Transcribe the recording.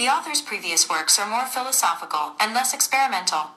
The author's previous works are more philosophical and less experimental.